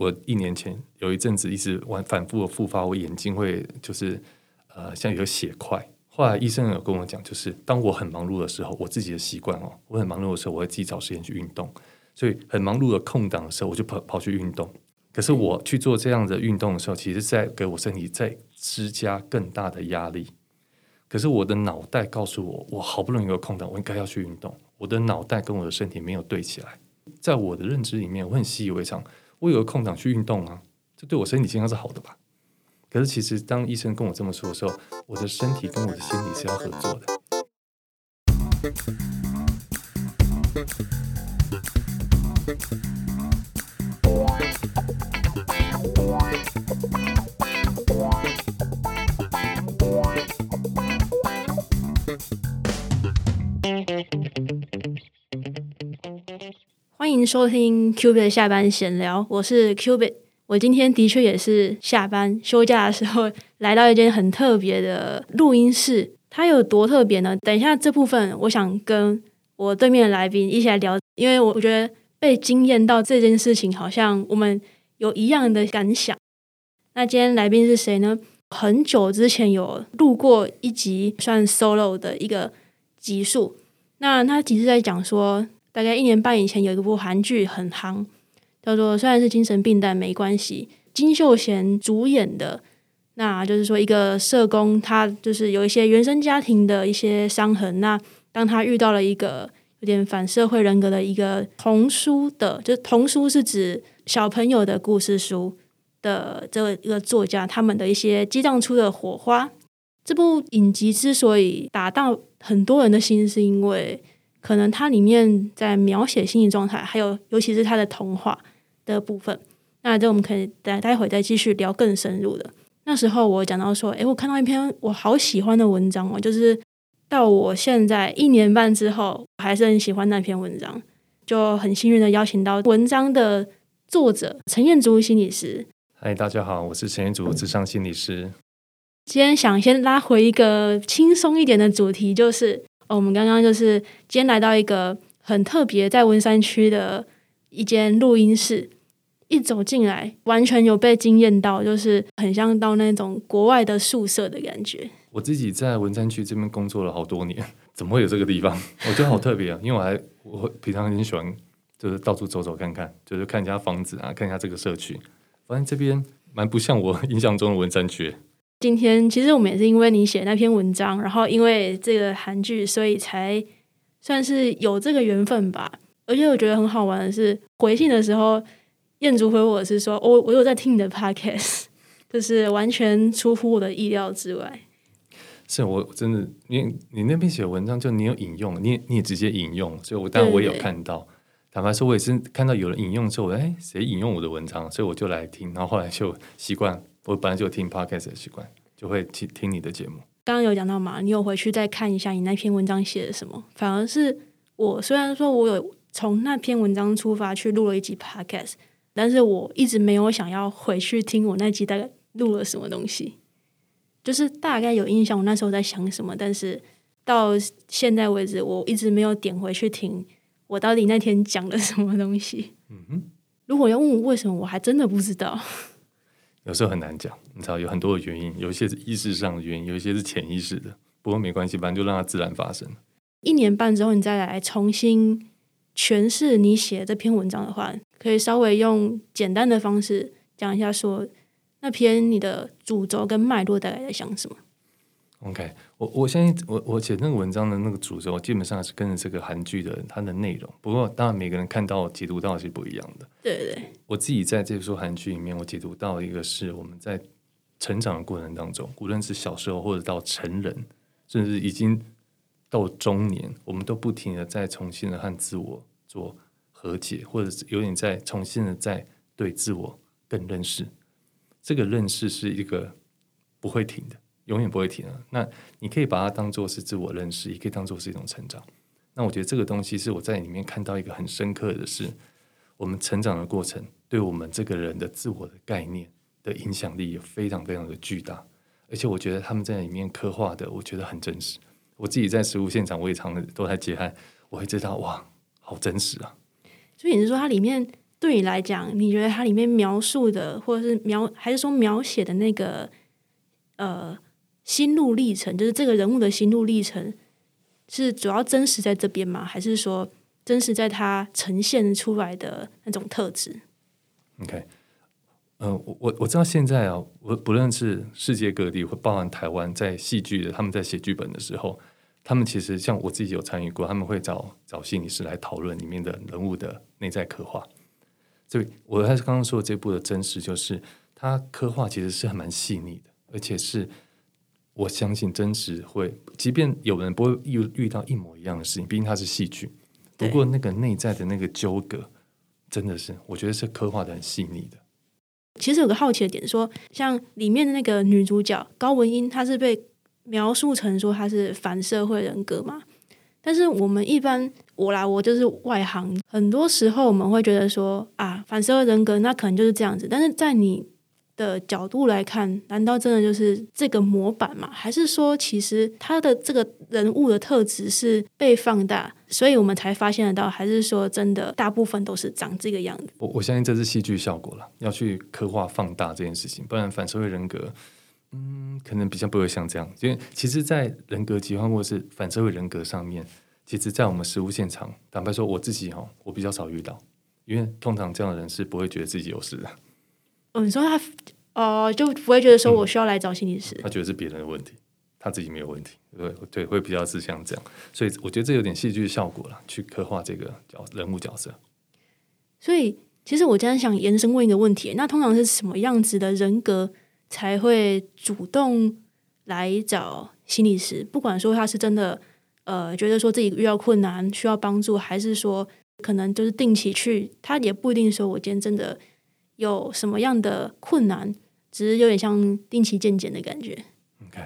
我一年前有一阵子一直玩反复的复发，我眼睛会就是呃像有血块。后来医生有跟我讲，就是当我很忙碌的时候，我自己的习惯哦，我很忙碌的时候，我会自己找时间去运动。所以很忙碌的空档的时候，我就跑跑去运动。可是我去做这样的运动的时候，其实在给我身体在施加更大的压力。可是我的脑袋告诉我，我好不容易有空档，我应该要去运动。我的脑袋跟我的身体没有对起来。在我的认知里面，我很习以为常，我有个空档去运动啊，这对我身体健康是好的吧？可是其实当医生跟我这么说的时候，我的身体跟我的心理是要合作的。欢迎收听 Cubit 下班闲聊，我是 Cubit。我今天的确也是下班休假的时候，来到一间很特别的录音室。它有多特别呢？等一下这部分，我想跟我对面的来宾一起来聊，因为我觉得被惊艳到这件事情，好像我们有一样的感想。那今天来宾是谁呢？很久之前有录过一集算 solo 的一个集数，那他其实在讲说。大概一年半以前，有一部韩剧很夯，叫做《虽然是精神病，但没关系》。金秀贤主演的，那就是说一个社工，他就是有一些原生家庭的一些伤痕。那当他遇到了一个有点反社会人格的一个童书的，就是童书是指小朋友的故事书的这一个作家，他们的一些激荡出的火花。这部影集之所以打到很多人的心，是因为。可能它里面在描写心理状态，还有尤其是它的童话的部分，那这我们可以待待会再继续聊更深入的。那时候我讲到说，诶，我看到一篇我好喜欢的文章哦，就是到我现在一年半之后，还是很喜欢那篇文章，就很幸运的邀请到文章的作者陈彦竹心理师。嗨，大家好，我是陈彦竹，智商心理师。今天想先拉回一个轻松一点的主题，就是。哦我们刚刚就是今天来到一个很特别，在文山区的一间录音室，一走进来，完全有被惊艳到，就是很像到那种国外的宿舍的感觉。我自己在文山区这边工作了好多年，怎么会有这个地方？我觉得好特别啊！因为我还我平常很喜欢，就是到处走走看看，就是看一下房子啊，看一下这个社区，发现这边蛮不像我 印象中的文山区。今天其实我们也是因为你写那篇文章，然后因为这个韩剧，所以才算是有这个缘分吧。而且我觉得很好玩的是，回信的时候，彦竹回我是说，我我有在听你的 podcast，就是完全出乎我的意料之外。是我真的，因为你那篇写的文章，就你有引用，你你也直接引用，所以我当然我也有看到。坦白说，我也是看到有人引用之后，哎，谁引用我的文章，所以我就来听，然后后来就习惯。我本来就有听 podcast 的习惯，就会听听你的节目。刚刚有讲到嘛，你有回去再看一下你那篇文章写的什么？反而是我虽然说我有从那篇文章出发去录了一集 podcast，但是我一直没有想要回去听我那集大概录了什么东西，就是大概有印象我那时候在想什么，但是到现在为止，我一直没有点回去听我到底那天讲了什么东西。嗯哼，如果要问我为什么，我还真的不知道。有时候很难讲，你知道有很多的原因，有一些是意识上的原因，有一些是潜意识的。不过没关系，反正就让它自然发生。一年半之后，你再来重新诠释你写这篇文章的话，可以稍微用简单的方式讲一下，说那篇你的主轴跟脉络大概在想什么。OK，我我相信我我写那个文章的那个主轴，基本上是跟着这个韩剧的它的内容。不过当然每个人看到解读到是不一样的。对对。我自己在这出韩剧里面，我解读到一个是我们在成长的过程当中，无论是小时候或者到成人，甚至已经到中年，我们都不停的在重新的和自我做和解，或者是有点在重新的在对自我更认识。这个认识是一个不会停的。永远不会停啊！那你可以把它当做是自我认识，也可以当做是一种成长。那我觉得这个东西是我在里面看到一个很深刻的是，我们成长的过程对我们这个人的自我的概念的影响力也非常非常的巨大。而且我觉得他们在里面刻画的，我觉得很真实。我自己在实物现场，我也常都在接案，我会知道哇，好真实啊！所以你是说它里面对你来讲，你觉得它里面描述的，或者是描，还是说描写的那个呃心路历程，就是这个人物的心路历程，是主要真实在这边吗？还是说真实在他呈现出来的那种特质？OK，嗯，我我我知道现在啊，我不论是世界各地，或包含台湾，在戏剧的他们在写剧本的时候。他们其实像我自己有参与过，他们会找找心理师来讨论里面的人物的内在刻画。所以，我还是刚刚说的这部的真实，就是它刻画其实是还蛮细腻的，而且是我相信真实会，即便有人不会遇遇到一模一样的事情，毕竟它是戏剧。不过，那个内在的那个纠葛，真的是我觉得是刻画的很细腻的。其实有个好奇的点，说像里面的那个女主角高文英，她是被。描述成说她是反社会人格嘛？但是我们一般我来，我就是外行，很多时候我们会觉得说啊，反社会人格那可能就是这样子。但是在你的角度来看，难道真的就是这个模板吗？还是说其实他的这个人物的特质是被放大，所以我们才发现得到？还是说真的大部分都是长这个样子？我我相信这是戏剧效果了，要去刻画放大这件事情，不然反社会人格。嗯，可能比较不会像这样，因为其实，在人格疾患或是反社会人格上面，其实，在我们实务现场，坦白说，我自己哈，我比较少遇到，因为通常这样的人是不会觉得自己有事的。哦，你说他哦，就不会觉得说我需要来找心理师，他觉得是别人的问题，他自己没有问题，对对，会比较是像这样，所以我觉得这有点戏剧效果了，去刻画这个角人物角色。所以，其实我今天想延伸问一个问题，那通常是什么样子的人格？才会主动来找心理师，不管说他是真的呃觉得说自己遇到困难需要帮助，还是说可能就是定期去，他也不一定说我今天真的有什么样的困难，只是有点像定期健检的感觉。OK，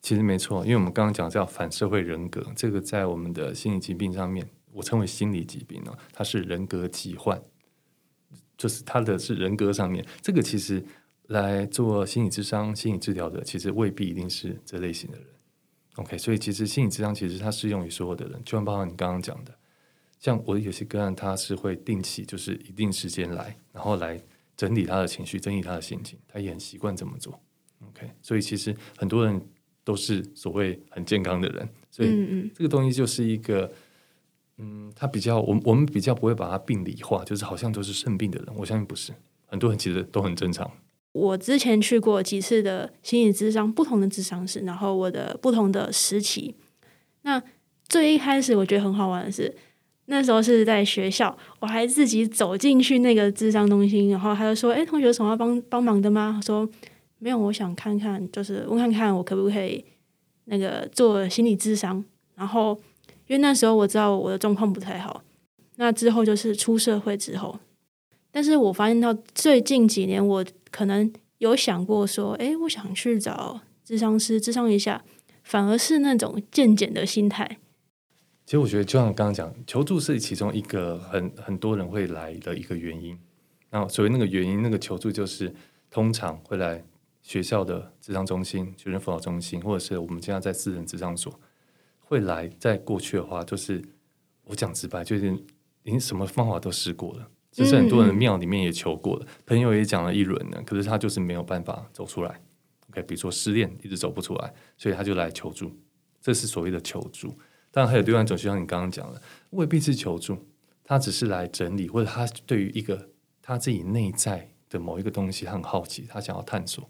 其实没错，因为我们刚刚讲叫反社会人格，这个在我们的心理疾病上面，我称为心理疾病呢，它是人格疾患，就是它的是人格上面，这个其实。来做心理智商、心理治疗的，其实未必一定是这类型的人。OK，所以其实心理智商其实它适用于所有的人，就像包括你刚刚讲的，像我有些个案，他是会定期就是一定时间来，然后来整理他的情绪、整理他的心情，他也很习惯这么做。OK，所以其实很多人都是所谓很健康的人，所以这个东西就是一个，嗯，他比较，我我们比较不会把它病理化，就是好像都是生病的人。我相信不是，很多人其实都很正常。我之前去过几次的心理智商，不同的智商室，然后我的不同的时期。那最一开始我觉得很好玩的是，那时候是在学校，我还自己走进去那个智商中心，然后他就说：“哎，同学有什么要帮帮忙的吗？”说：“没有，我想看看，就是问看看我可不可以那个做心理智商。”然后因为那时候我知道我的状况不太好，那之后就是出社会之后。但是我发现到最近几年，我可能有想过说，哎，我想去找智商师智商一下，反而是那种渐渐的心态。其实我觉得，就像刚刚讲，求助是其中一个很很多人会来的一个原因。那所谓那个原因，那个求助就是通常会来学校的智商中心、学生辅导中心，或者是我们现在在私人智商所会来。在过去的话，就是我讲直白，就是您什么方法都试过了。就是很多人庙里面也求过了，朋友也讲了一轮了，可是他就是没有办法走出来。OK，比如说失恋一直走不出来，所以他就来求助，这是所谓的求助。当然还有另外一种，就像你刚刚讲的，未必是求助，他只是来整理，或者他对于一个他自己内在的某一个东西很好奇，他想要探索，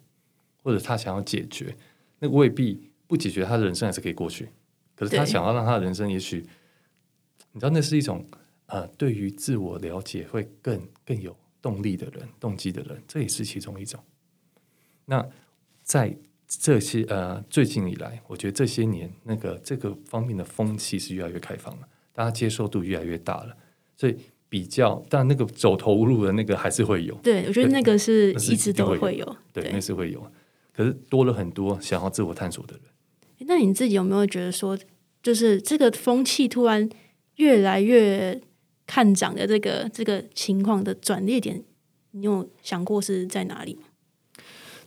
或者他想要解决，那未必不解决，他的人生还是可以过去。可是他想要让他的人生，也许你知道，那是一种。呃，对于自我了解会更更有动力的人、动机的人，这也是其中一种。那在这些呃最近以来，我觉得这些年那个这个方面的风气是越来越开放了，大家接受度越来越大了，所以比较，但那个走投无路的那个还是会有。对，我觉得那个是一直都会有，对，那是会有。可是多了很多想要自我探索的人。那你自己有没有觉得说，就是这个风气突然越来越？看涨的这个这个情况的转捩点，你有想过是在哪里吗？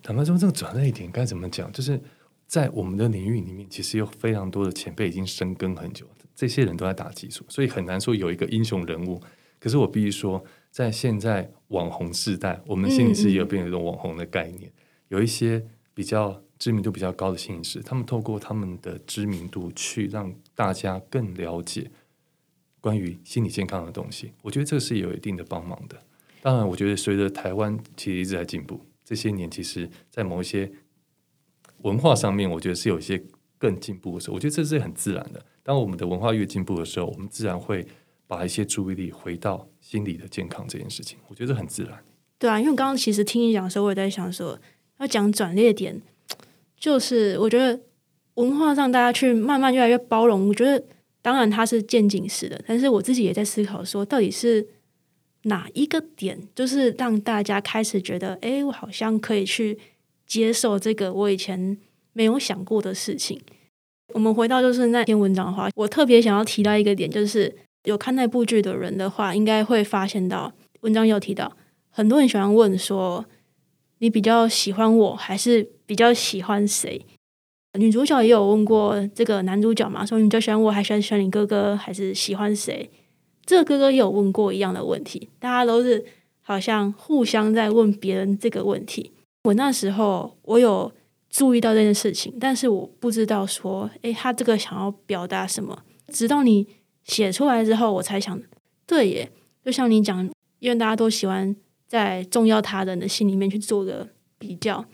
坦白说，这个转捩点该怎么讲？就是在我们的领域里面，其实有非常多的前辈已经深耕很久，这些人都在打基础，所以很难说有一个英雄人物。可是我必须说，在现在网红时代，我们心理师也有变成一种网红的概念，有一些比较知名度比较高的心理师，他们透过他们的知名度去让大家更了解关于心理健康的东西。我觉得这是有一定的帮忙的。当然，我觉得随着台湾其实一直在进步，这些年其实，在某一些文化上面，我觉得是有一些更进步的时候。我觉得这是很自然的。当我们的文化越进步的时候，我们自然会把一些注意力回到心理的健康这件事情。我觉得很自然。对啊，因为刚刚其实听你讲的时候，我也在想说，要讲转捩点，就是我觉得文化上大家去慢慢越来越包容。我觉得当然它是渐进式的，但是我自己也在思考说，到底是哪一个点，就是让大家开始觉得，哎，我好像可以去接受这个我以前没有想过的事情。我们回到就是那篇文章的话，我特别想要提到一个点，就是有看那部剧的人的话，应该会发现到文章有提到，很多人喜欢问说，你比较喜欢我还是比较喜欢谁？女主角也有问过这个男主角嘛，说你比较喜欢我还是喜欢你哥哥，还是喜欢谁？这个哥哥也有问过一样的问题，大家都是好像互相在问别人这个问题。我那时候我有。注意到这件事情，但是我不知道说，诶，他这个想要表达什么？直到你写出来之后，我才想，对耶，就像你讲，因为大家都喜欢在重要他人的心里面去做个比较，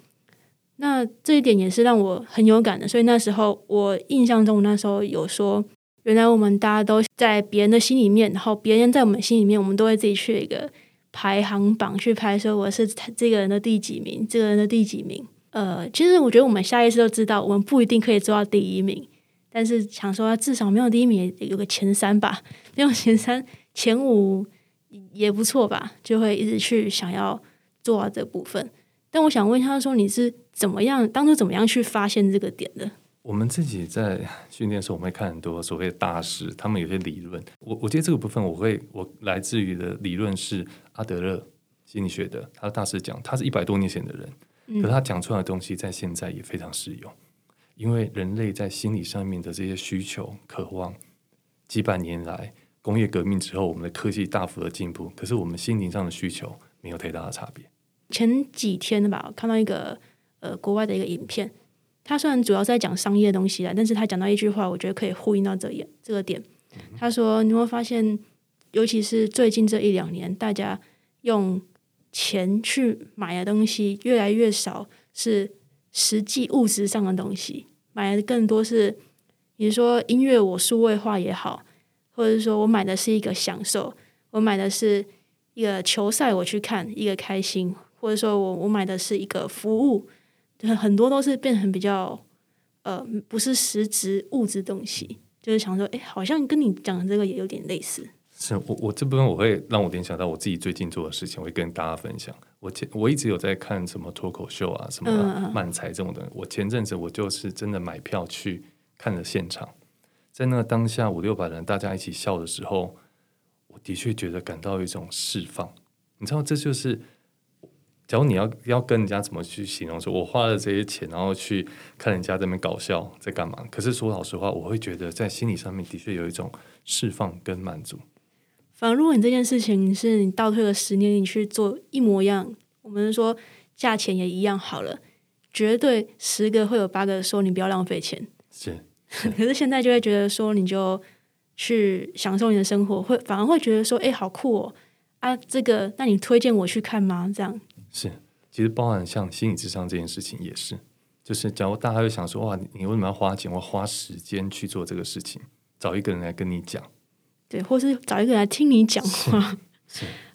那这一点也是让我很有感的。所以那时候我印象中，那时候有说，原来我们大家都在别人的心里面，然后别人在我们心里面，我们都会自己去一个排行榜去排，说我是这个人的第几名，这个人的第几名。呃，其实我觉得我们下意识都知道，我们不一定可以做到第一名，但是想说至少没有第一名，有个前三吧，没有前三，前五也不错吧，就会一直去想要做到这部分。但我想问一下，说你是怎么样，当初怎么样去发现这个点的？我们自己在训练的时候，我们会看很多所谓的大师，他们有些理论。我我觉得这个部分，我会我来自于的理论是阿德勒心理学的，他的大师讲，他是一百多年前的人。可他讲出来的东西，在现在也非常适用，因为人类在心理上面的这些需求、渴望，几百年来工业革命之后，我们的科技大幅的进步，可是我们心灵上的需求没有太大的差别。前几天吧，我看到一个呃国外的一个影片，他虽然主要在讲商业东西啦，但是他讲到一句话，我觉得可以呼应到这一这个点。他说：“你会发现，尤其是最近这一两年，大家用。”钱去买的东西越来越少，是实际物质上的东西，买的更多是，你说音乐我数位化也好，或者说我买的是一个享受，我买的是一个球赛我去看一个开心，或者说我我买的是一个服务，很多都是变成比较呃不是实质物质东西，就是想说，哎，好像跟你讲的这个也有点类似。是我我这部分我会让我联想到我自己最近做的事情，我会跟大家分享。我前我一直有在看什么脱口秀啊，什么漫才这种的。我前阵子我就是真的买票去看了现场，在那个当下五六百人大家一起笑的时候，我的确觉得感到一种释放。你知道，这就是假如你要要跟人家怎么去形容，说我花了这些钱，然后去看人家在那边搞笑在干嘛？可是说老实话，我会觉得在心理上面的确有一种释放跟满足。反正，如果你这件事情是你倒退了十年，你去做一模一样，我们说价钱也一样好了，绝对十个会有八个说你不要浪费钱。是，可是现在就会觉得说，你就去享受你的生活，会反而会觉得说，哎，好酷哦！啊，这个，那你推荐我去看吗？这样是，其实包含像心理智商这件事情也是，就是假如大家会想说，哇，你为什么要花钱？我花时间去做这个事情，找一个人来跟你讲。对，或是找一个人来听你讲话，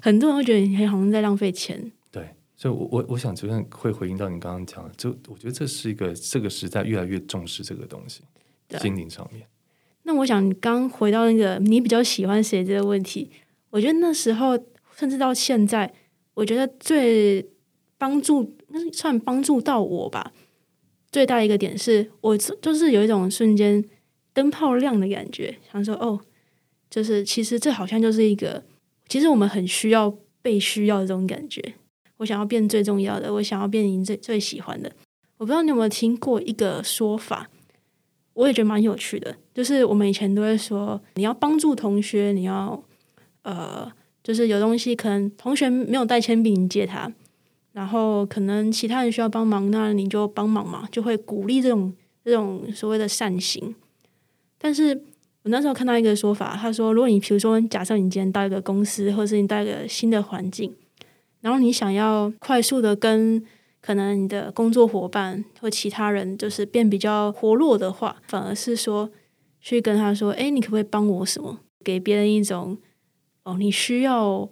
很多人会觉得你好像在浪费钱。对，所以，我我我想，就算会回应到你刚刚讲的，就我觉得这是一个这个时代越来越重视这个东西，心灵上面。那我想，你刚回到那个你比较喜欢谁这个问题，我觉得那时候甚至到现在，我觉得最帮助，算帮助到我吧。最大一个点是我就是有一种瞬间灯泡亮的感觉，想说哦。就是，其实这好像就是一个，其实我们很需要被需要的这种感觉。我想要变最重要的，我想要变你最最喜欢的。我不知道你有没有听过一个说法，我也觉得蛮有趣的。就是我们以前都会说，你要帮助同学，你要呃就是有东西可能同学没有带铅笔，你借他，然后可能其他人需要帮忙，那你就帮忙嘛，就会鼓励这种这种所谓的善行。但是我那时候看到一个说法，他说，如果你比如说假设你今天到一个公司，或者是你到一个新的环境，然后你想要快速的跟可能你的工作伙伴或其他人就是变比较活络的话，反而是说去跟他说：“哎，你可不可以帮我什么？”给别人一种哦，你需要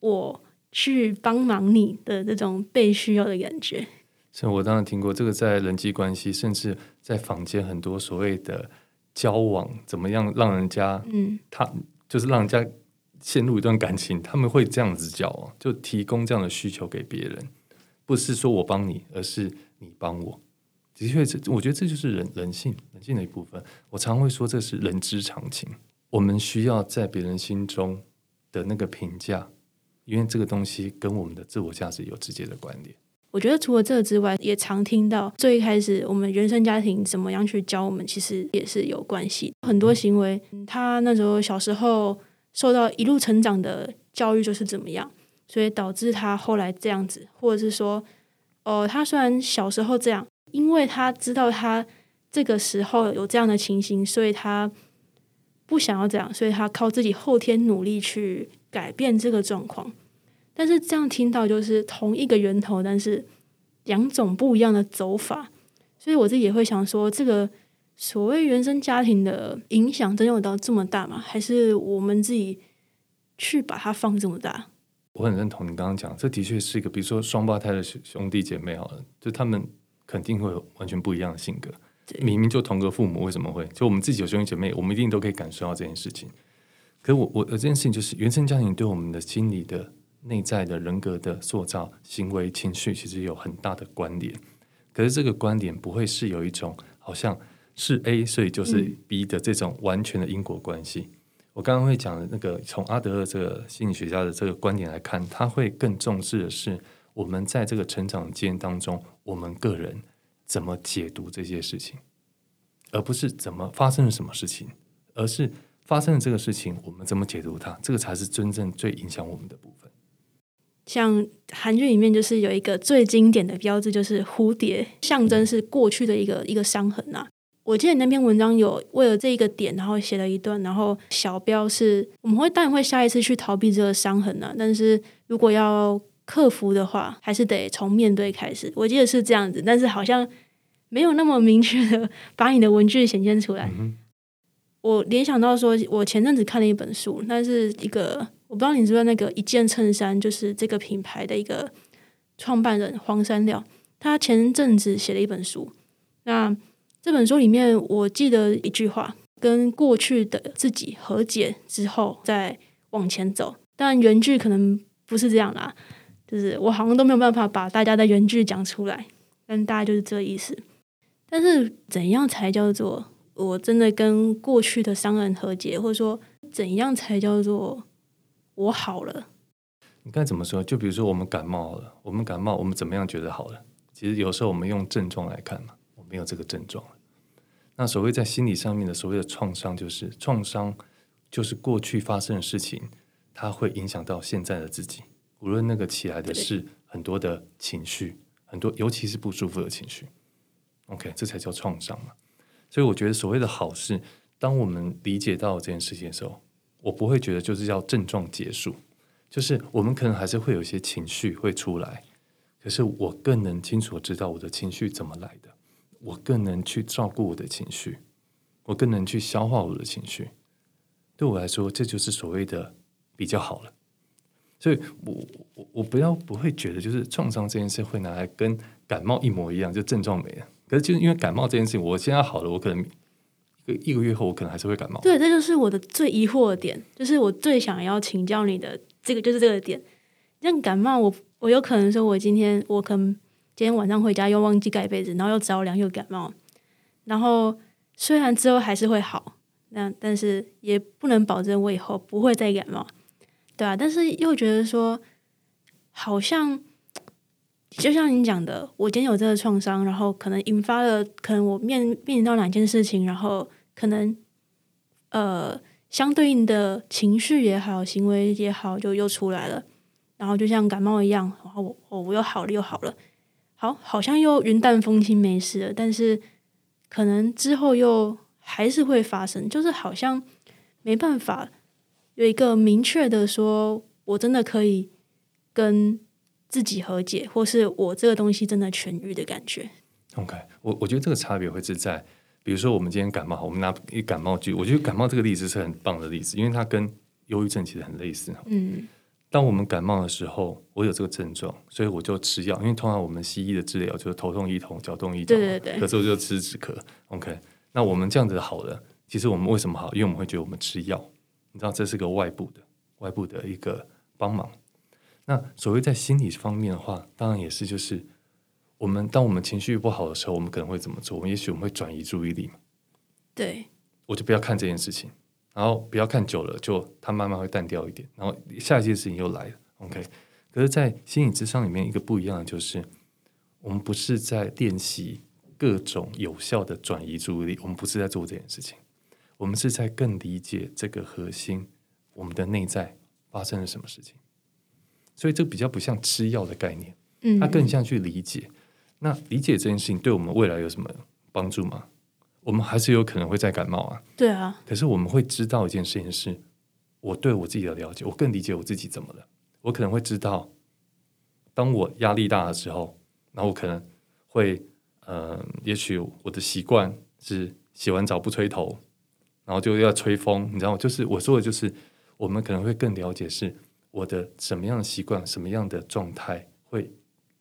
我去帮忙你的这种被需要的感觉。是我当然听过这个，在人际关系，甚至在坊间很多所谓的交往，怎么样让人家嗯，他就是让人家陷入一段感情，他们会这样子交往，就提供这样的需求给别人。不是说我帮你，而是你帮我。的确，这我觉得这就是人人性人性的一部分。我常会说，这是人之常情。我们需要在别人心中的那个评价，因为这个东西跟我们的自我价值有直接的关联。我觉得除了这之外，也常听到最一开始我们原生家庭怎么样去教我们，其实也是有关系。很多行为，他那时候小时候受到一路成长的教育就是怎么样。所以导致他后来这样子，或者是说，哦，他虽然小时候这样，因为他知道他这个时候有这样的情形，所以他不想要这样，所以他靠自己后天努力去改变这个状况。但是这样听到就是同一个源头，但是两种不一样的走法，所以我自己也会想说，这个所谓原生家庭的影响，真有到这么大吗？还是我们自己去把它放这么大？我很认同你刚刚讲，这的确是一个，比如说双胞胎的兄弟姐妹，好了，就他们肯定会有完全不一样的性格。明明就同个父母，为什么会？就我们自己有兄弟姐妹，我们一定都可以感受到这件事情。可是我我这件事情就是原生家庭对我们的心理的内在的人格的塑造、行为、情绪，其实有很大的关联。可是这个观点不会是有一种好像是 A，所以就是 B 的这种完全的因果关系。我刚刚会讲的那个，从阿德勒这个心理学家的这个观点来看，他会更重视的是我们在这个成长经验当中，我们个人怎么解读这些事情，而不是怎么发生了什么事情，而是发生了这个事情，我们怎么解读它，这个才是真正最影响我们的部分。像韩剧里面就是有一个最经典的标志，就是蝴蝶，象征是过去的一个一个伤痕啊。我记得你那篇文章有为了这一个点，然后写了一段，然后小标是我们会当然会下一次去逃避这个伤痕啊，但是如果要克服的话，还是得从面对开始。我记得是这样子，但是好像没有那么明确的把你的文具显现出来。我联想到说，我前阵子看了一本书，那是一个我不知道你知不知道那个一件衬衫，就是这个品牌的一个创办人黄山料，他前阵子写了一本书，那。这本书里面，我记得一句话：跟过去的自己和解之后，再往前走。但原句可能不是这样啦，就是我好像都没有办法把大家的原句讲出来，但大概就是这意思。但是，怎样才叫做我真的跟过去的伤人和解，或者说怎样才叫做我好了？你该怎么说？就比如说，我们感冒了，我们感冒，我们怎么样觉得好了？其实有时候我们用症状来看嘛，我没有这个症状。那所谓在心理上面的所谓的创伤，就是创伤，就是过去发生的事情，它会影响到现在的自己。无论那个起来的是很多的情绪，很多尤其是不舒服的情绪。OK，这才叫创伤嘛。所以我觉得所谓的好事，当我们理解到这件事情的时候，我不会觉得就是要症状结束，就是我们可能还是会有一些情绪会出来，可是我更能清楚知道我的情绪怎么来的。我更能去照顾我的情绪，我更能去消化我的情绪。对我来说，这就是所谓的比较好了。所以，我我我不要不会觉得，就是创伤这件事会拿来跟感冒一模一样，就症状没了。可是，就是因为感冒这件事情，我现在好了，我可能一个一个月后，我可能还是会感冒。对，这就是我的最疑惑的点，就是我最想要请教你的这个，就是这个点。像感冒，我我有可能说，我今天我可能。今天晚上回家又忘记盖被子，然后又着凉又感冒，然后虽然之后还是会好，那但是也不能保证我以后不会再感冒，对啊，但是又觉得说，好像就像你讲的，我今天有这个创伤，然后可能引发了，可能我面面临到两件事情，然后可能呃相对应的情绪也好，行为也好，就又出来了。然后就像感冒一样，然后我我我又好了又好了，好好像又云淡风轻没事了，但是可能之后又还是会发生，就是好像没办法有一个明确的说，我真的可以跟自己和解，或是我这个东西真的痊愈的感觉。OK，我我觉得这个差别会是在，比如说我们今天感冒，我们拿一感冒剧，我觉得感冒这个例子是很棒的例子，因为它跟忧郁症其实很类似。嗯当我们感冒的时候，我有这个症状，所以我就吃药。因为通常我们西医的治疗就是头痛医头，脚痛医脚嘛，对对对咳嗽就吃止咳。OK，那我们这样子好了，其实我们为什么好？因为我们会觉得我们吃药，你知道这是个外部的、外部的一个帮忙。那所谓在心理方面的话，当然也是就是我们当我们情绪不好的时候，我们可能会怎么做？我们也许我们会转移注意力嘛，对，我就不要看这件事情，然后不要看久了，就它慢慢会淡掉一点，然后下一件事情又来了。OK，可是，在心理智商里面，一个不一样的就是，我们不是在练习各种有效的转移注意力，我们不是在做这件事情，我们是在更理解这个核心，我们的内在发生了什么事情。所以，这比较不像吃药的概念。嗯，它更像去理解。那理解这件事情对我们未来有什么帮助吗？我们还是有可能会再感冒啊。对啊，可是我们会知道一件事情是，我对我自己的了解，我更理解我自己怎么了。我可能会知道，当我压力大的时候，然后我可能会，呃，也许我的习惯是洗完澡不吹头，然后就要吹风，你知道吗？就是我说的，就是我们可能会更了解是我的什么样的习惯，什么样的状态会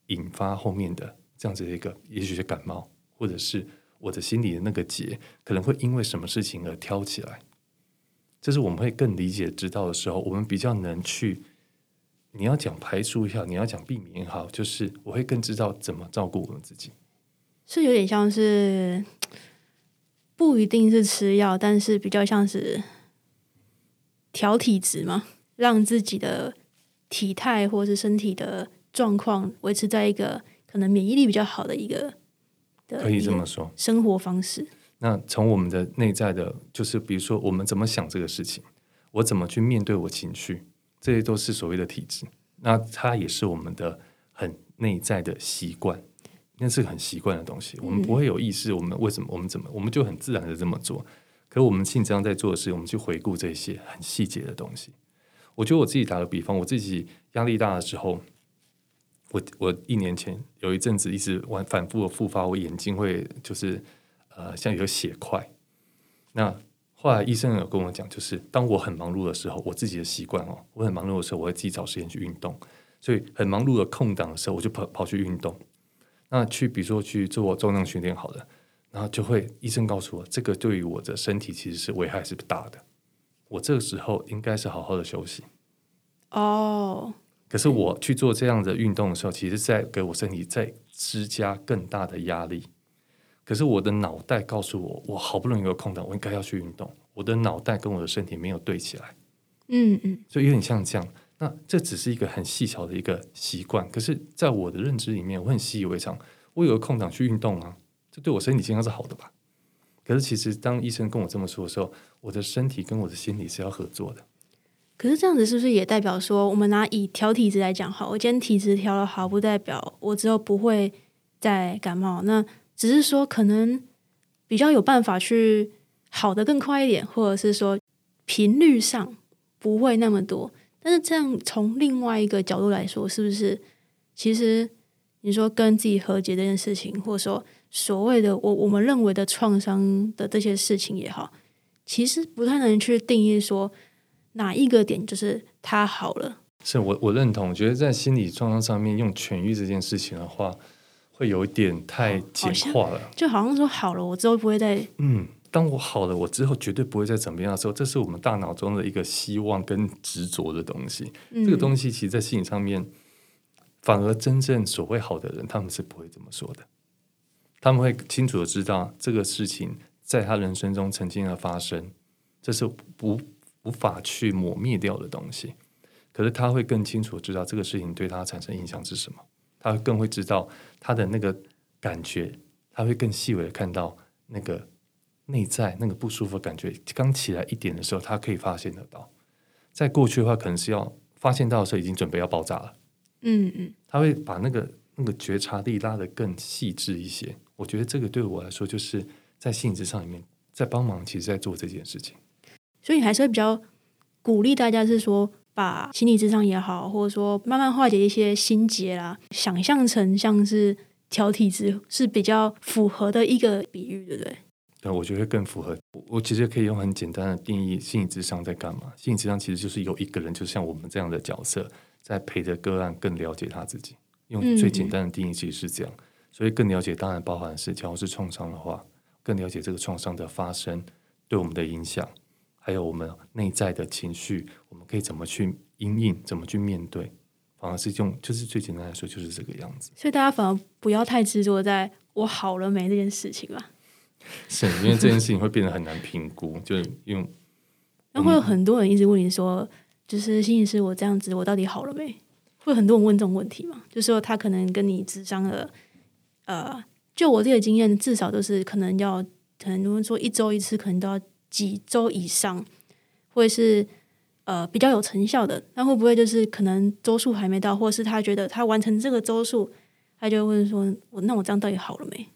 引发后面的这样子的一个，也许是感冒，或者是我的心里的那个结，可能会因为什么事情而挑起来。这是我们会更理解、知道的时候，我们比较能去。你要讲排除一下，你要讲避免也好，就是我会更知道怎么照顾我们自己。是有点像是不一定是吃药，但是比较像是调体质嘛，让自己的体态或是身体的状况维持在一个可能免疫力比较好的一个的可以这么说。生活方式。那从我们的内在的，就是比如说我们怎么想这个事情，我怎么去面对我情绪，这些都是所谓的体质。那它也是我们的很内在的习惯，那是很习惯的东西。我们不会有意识，我们为什么，我们怎么，我们就很自然的这么做。可我们信这样在做的事，我们去回顾这些很细节的东西。我觉得我自己打个比方，我自己压力大的时候，我我一年前有一阵子一直玩反复的复发，我眼睛会就是呃像有血块。那后来医生有跟我讲，就是当我很忙碌的时候，我自己的习惯哦，我很忙碌的时候，我会自己找时间去运动。所以很忙碌的空档的时候，我就跑跑去运动。那去比如说去做重量训练好了，然后就会医生告诉我，这个对于我的身体其实是危害是大的。我这个时候应该是好好的休息。哦，可是我去做这样的运动的时候，其实在给我身体在施加更大的压力。可是我的脑袋告诉我，我好不容易有空档，我应该要去运动。我的脑袋跟我的身体没有对起来，嗯嗯，所以有点像这样。那这只是一个很细小的一个习惯，可是在我的认知里面，我很习以为常。我有个空档去运动啊，这对我身体健康是好的吧？可是其实当医生跟我这么说的时候，我的身体跟我的心理是要合作的。可是这样子是不是也代表说，我们拿以调体质来讲，好，我今天体质调的好，不代表我之后不会再感冒。那只是说可能比较有办法去好的更快一点，或者是说频率上不会那么多。但是这样从另外一个角度来说，是不是其实你说跟自己和解这件事情，或者说所谓的我我们认为的创伤的这些事情也好，其实不太能去定义说哪一个点就是他好了。是我我认同，我觉得在心理创伤上面用痊愈这件事情的话，会有一点太简化了。就好像说好了，我之后不会再嗯，当我好了，我之后绝对不会再怎么样的时候，这是我们大脑中的一个希望跟执着的东西。这个，东西其实，在心理上面，反而真正所谓好的人，他们是不会这么说的。他们会清楚的知道这个事情在他人生中曾经的发生，这是无无法去抹灭掉的东西。可是他会更清楚地知道这个事情对他产生影响是什么，他更会知道他的那个感觉，他会更细微的看到那个内在那个不舒服的感觉刚起来一点的时候，他可以发现得到。在过去的话，可能是要发现到的时候已经准备要爆炸了。嗯嗯，他会把那个那个觉察力拉得更细致一些。我觉得这个对我来说，就是在心理智商里面在帮忙，其实在做这件事情。所以还是会比较鼓励大家是说，把心理智商也好，或者说慢慢化解一些心结啦，想象成像是调体质是比较符合的一个比喻，对不对？对，我觉得更符合。我我其实可以用很简单的定义，心理智商在干嘛？心理智商其实就是有一个人，就像我们这样的角色，在陪着个案更了解他自己。用最简单的定义其实是这样。所以更了解，当然包含的是，假如是创伤的话，更了解这个创伤的发生对我们的影响。还有我们内在的情绪，我们可以怎么去应应，怎么去面对？反而是用，就是最简单来说，就是这个样子。所以大家反而不要太执着在我好了没这件事情吧。是，因为这件事情会变得很难评估，就是因为那会有很多人一直问你说，就是心理师，我这样子，我到底好了没？会很多人问这种问题嘛？就是说他可能跟你智商了，呃，就我自己的经验，至少都是可能要，可能如果说一周一次，可能都要。几周以上，会是呃比较有成效的。那会不会就是可能周数还没到，或者是他觉得他完成这个周数，他就问说：“我那我这样到底好了没？”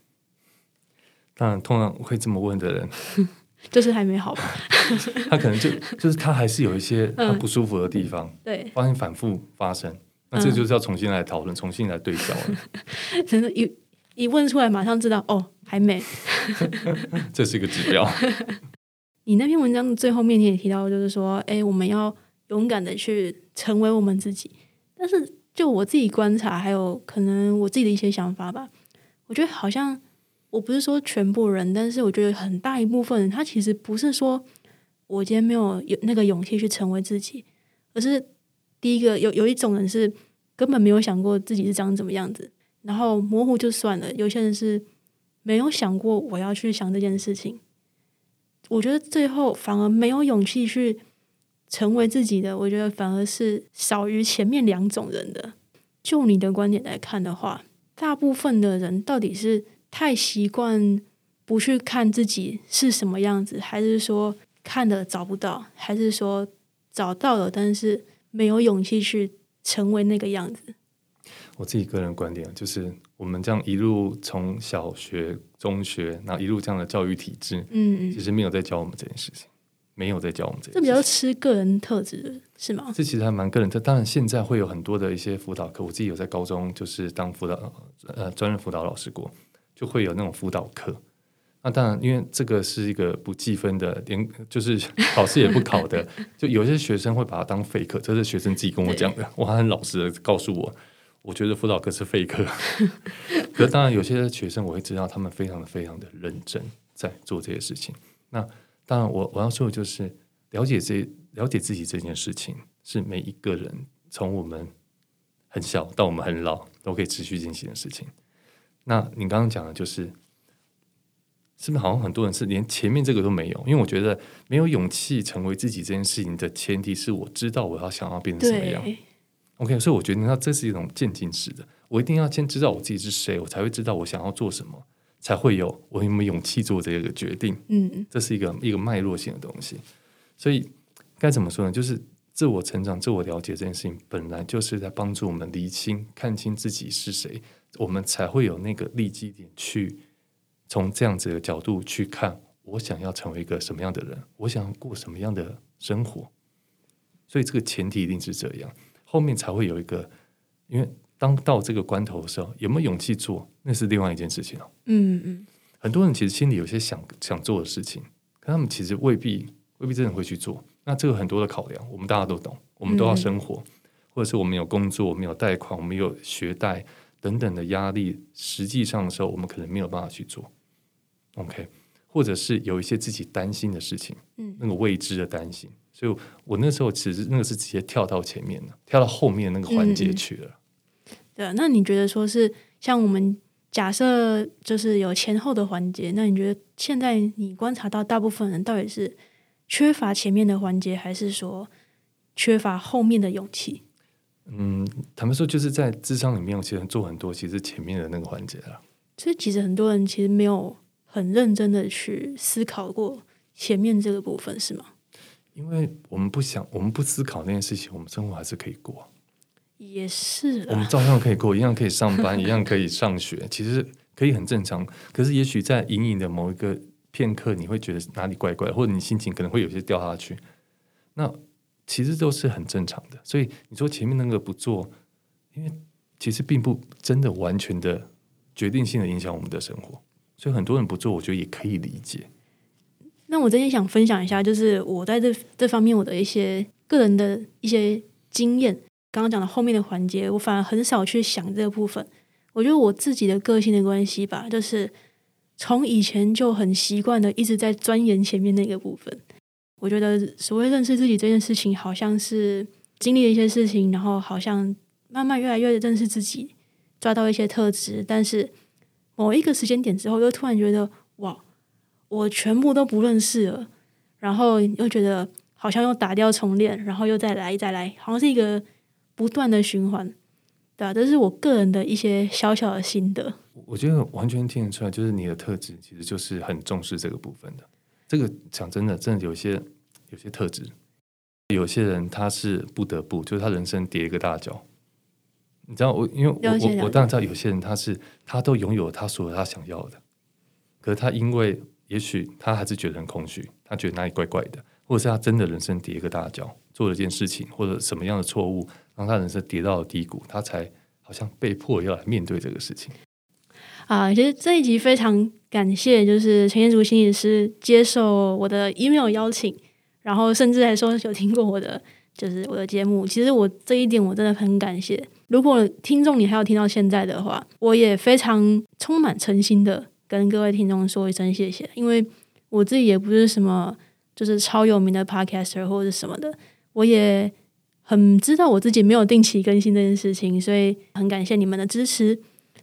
当然，通常会这么问的人，就是还没好吧？他可能就就是他还是有一些他不舒服的地方，对，发现反复发生，那这就是要重新来讨论，重新来对焦了。真的，一一问出来，马上知道哦，还没。这是一个指标。你那篇文章的最后面你也提到，就是说，哎，我们要勇敢的去成为我们自己。但是，就我自己观察，还有可能我自己的一些想法吧，我觉得好像我不是说全部人，但是我觉得很大一部分人，他其实不是说我今天没有有那个勇气去成为自己，而是第一个有有一种人是根本没有想过自己是长怎么样子，然后模糊就算了。有些人是没有想过我要去想这件事情。我觉得最后反而没有勇气去成为自己的，我觉得反而是少于前面两种人的。就你的观点来看的话，大部分的人到底是太习惯不去看自己是什么样子，还是说看的找不到，还是说找到了，但是没有勇气去成为那个样子？我自己个人观点就是，我们这样一路从小学、中学，然后一路这样的教育体制，嗯，其实没有在教我们这件事情，没有在教我们这。这比较吃个人特质是吗？这其实还蛮个人特。当然，现在会有很多的一些辅导课，我自己有在高中就是当辅导呃专任辅导老师过，就会有那种辅导课。那当然，因为这个是一个不计分的，连 就是考试也不考的，就有些学生会把它当废课，这是学生自己跟我讲的，我还很老实的告诉我。我觉得辅导课是废课，可当然有些学生我会知道他们非常的非常的认真在做这些事情。那当然我我要说的就是了解这了解自己这件事情是每一个人从我们很小到我们很老都可以持续进行的事情。那你刚刚讲的就是，是不是好像很多人是连前面这个都没有？因为我觉得没有勇气成为自己这件事情的前提是我知道我要想要变成什么样。OK，所以我觉得那这是一种渐进式的。我一定要先知道我自己是谁，我才会知道我想要做什么，才会有我有没有勇气做这个决定。嗯，这是一个一个脉络性的东西。所以该怎么说呢？就是自我成长、自我了解这件事情，本来就是在帮助我们厘清、看清自己是谁，我们才会有那个立基点，去从这样子的角度去看，我想要成为一个什么样的人，我想要过什么样的生活。所以这个前提一定是这样。后面才会有一个，因为当到这个关头的时候，有没有勇气做，那是另外一件事情了。嗯嗯，很多人其实心里有些想想做的事情，可他们其实未必未必真的会去做。那这个很多的考量，我们大家都懂，我们都要生活，或者是我们有工作，我们有贷款，我们有学贷等等的压力，实际上的时候，我们可能没有办法去做。OK，或者是有一些自己担心的事情，嗯，那个未知的担心。所以，我那时候其实那个是直接跳到前面的，跳到后面那个环节去了。对，那你觉得说是像我们假设就是有前后的环节，那你觉得现在你观察到大部分人到底是缺乏前面的环节，还是说缺乏后面的勇气？嗯，他们说就是在智商里面，其实做很多，其实前面的那个环节了。所以，其实很多人其实没有很认真的去思考过前面这个部分，是吗？因为我们不想，我们不思考那件事情，我们生活还是可以过。也是我们照样可以过，一样可以上班，一样可以上学，其实可以很正常。可是，也许在隐隐的某一个片刻，你会觉得哪里怪怪，或者你心情可能会有些掉下去。那其实都是很正常的。所以你说前面那个不做，因为其实并不真的完全的决定性的影响我们的生活。所以很多人不做，我觉得也可以理解。那我真的想分享一下，就是我在这这方面我的一些个人的一些经验。刚刚讲的后面的环节，我反而很少去想这个部分。我觉得我自己的个性的关系吧，就是从以前就很习惯的一直在钻研前面那个部分。我觉得所谓认识自己这件事情，好像是经历了一些事情，然后好像慢慢越来越认识自己，抓到一些特质。但是某一个时间点之后，又突然觉得哇，我全部都不认识了，然后又觉得好像又打掉重练，然后又再来再来，好像是一个。不断的循环，对吧？这是我个人的一些小小的心得。我觉得完全听得出来，就是你的特质其实就是很重视这个部分的。这个讲真的，真的有些有些特质，有些人他是不得不，就是他人生跌一个大跤。你知道我，因为我我我当然知道，有些人他是他都拥有他所有他想要的，可是他因为也许他还是觉得很空虚，他觉得哪里怪怪的，或者是他真的人生跌一个大跤，做了一件事情或者什么样的错误。让他人生跌到了低谷，他才好像被迫要来面对这个事情。啊，其实这一集非常感谢，就是陈彦竹心理师接受我的 email 邀请，然后甚至还说有听过我的，就是我的节目。其实我这一点我真的很感谢。如果听众你还要听到现在的话，我也非常充满诚心的跟各位听众说一声谢谢，因为我自己也不是什么就是超有名的 podcaster 或者什么的，我也。很知道我自己没有定期更新这件事情，所以很感谢你们的支持。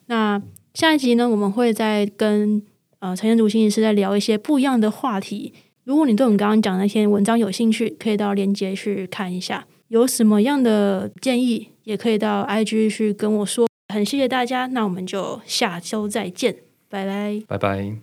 那下一集呢，我们会再跟呃陈彦祖心理师在聊一些不一样的话题。如果你对我们刚刚讲那些文章有兴趣，可以到链接去看一下。有什么样的建议，也可以到 IG 去跟我说。很谢谢大家，那我们就下周再见，拜拜，拜拜。